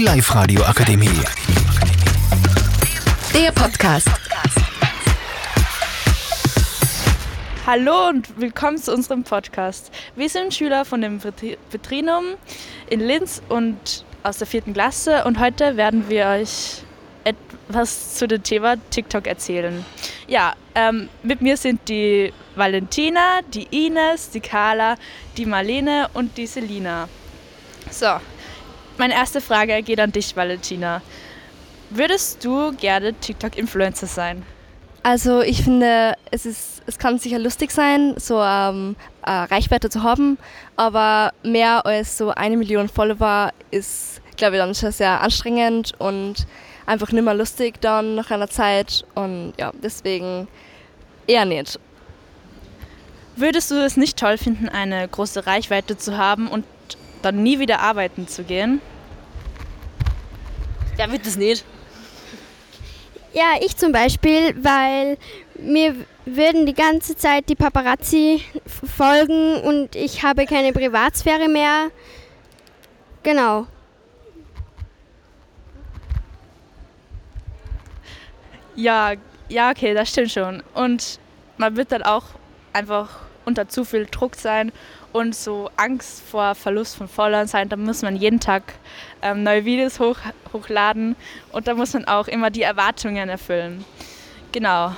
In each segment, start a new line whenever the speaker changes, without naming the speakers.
Die Live-Radio Akademie.
Der Podcast.
Hallo und willkommen zu unserem Podcast. Wir sind Schüler von dem Vitrinum in Linz und aus der vierten Klasse und heute werden wir euch etwas zu dem Thema TikTok erzählen. Ja, ähm, mit mir sind die Valentina, die Ines, die Carla, die Marlene und die Selina. So, meine erste Frage geht an dich, Valentina. Würdest du gerne TikTok-Influencer sein?
Also ich finde, es, ist, es kann sicher lustig sein, so ähm, äh, Reichweite zu haben, aber mehr als so eine Million Follower ist, glaube ich, dann schon sehr anstrengend und einfach nicht mehr lustig dann nach einer Zeit und ja, deswegen eher nicht.
Würdest du es nicht toll finden, eine große Reichweite zu haben und dann nie wieder arbeiten zu gehen?
Ja, wird es nicht.
Ja, ich zum Beispiel, weil mir würden die ganze Zeit die Paparazzi folgen und ich habe keine Privatsphäre mehr. Genau.
Ja, ja, okay, das stimmt schon. Und man wird dann auch einfach unter zu viel Druck sein und so Angst vor Verlust von Followern sein. Da muss man jeden Tag ähm, neue Videos hoch, hochladen und da muss man auch immer die Erwartungen erfüllen. Genau.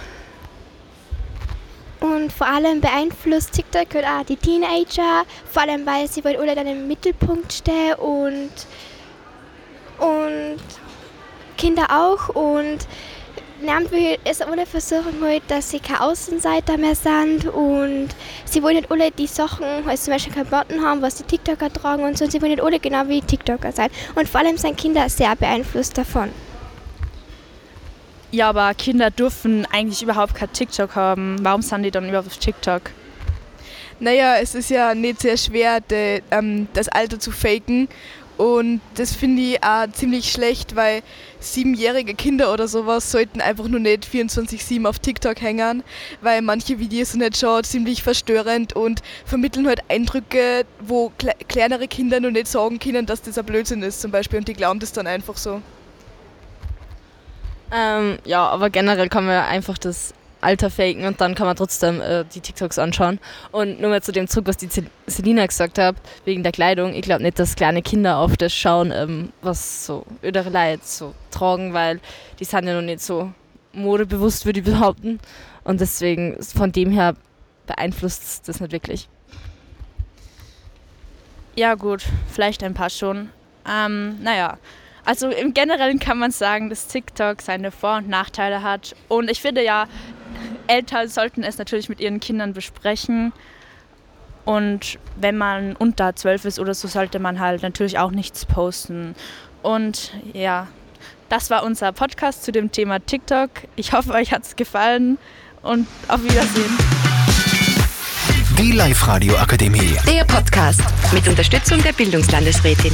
Und vor allem beeinflusst TikTok auch die Teenager, vor allem weil sie wollen alle dann im Mittelpunkt stehen und, und Kinder auch und Nehmen es alle versuchen halt, dass sie keine Außenseiter mehr sind und sie wollen nicht alle die Sachen, also zum Beispiel Klamotten haben, was die TikToker tragen und so, und sie wollen nicht alle genau wie TikToker sein. Und vor allem sind Kinder sehr beeinflusst davon.
Ja, aber Kinder dürfen eigentlich überhaupt kein TikTok haben. Warum sind die dann überhaupt auf TikTok?
Naja, es ist ja nicht sehr schwer, de, ähm, das Alter zu faken und das finde ich auch ziemlich schlecht, weil siebenjährige Kinder oder sowas sollten einfach nur nicht 24-7 auf TikTok hängen, weil manche Videos sind halt schon ziemlich verstörend und vermitteln halt Eindrücke, wo kle kleinere Kinder nur nicht sagen können, dass das ein Blödsinn ist zum Beispiel und die glauben das dann einfach so.
Ähm, ja, aber generell kann man einfach das Alter faken und dann kann man trotzdem äh, die TikToks anschauen. Und nur mal zu dem zurück, was die Selina gesagt hat, wegen der Kleidung. Ich glaube nicht, dass kleine Kinder auf das schauen, ähm, was so ödere Leute so tragen, weil die sind ja noch nicht so modebewusst, würde ich behaupten. Und deswegen, von dem her beeinflusst das nicht wirklich.
Ja gut, vielleicht ein paar schon. Ähm, naja, also im Generellen kann man sagen, dass TikTok seine Vor- und Nachteile hat. Und ich finde ja, Eltern sollten es natürlich mit ihren Kindern besprechen. Und wenn man unter zwölf ist oder so, sollte man halt natürlich auch nichts posten. Und ja, das war unser Podcast zu dem Thema TikTok. Ich hoffe, euch hat es gefallen und auf Wiedersehen.
Die Live-Radio Akademie.
Der Podcast mit Unterstützung der Bildungslandesrätin.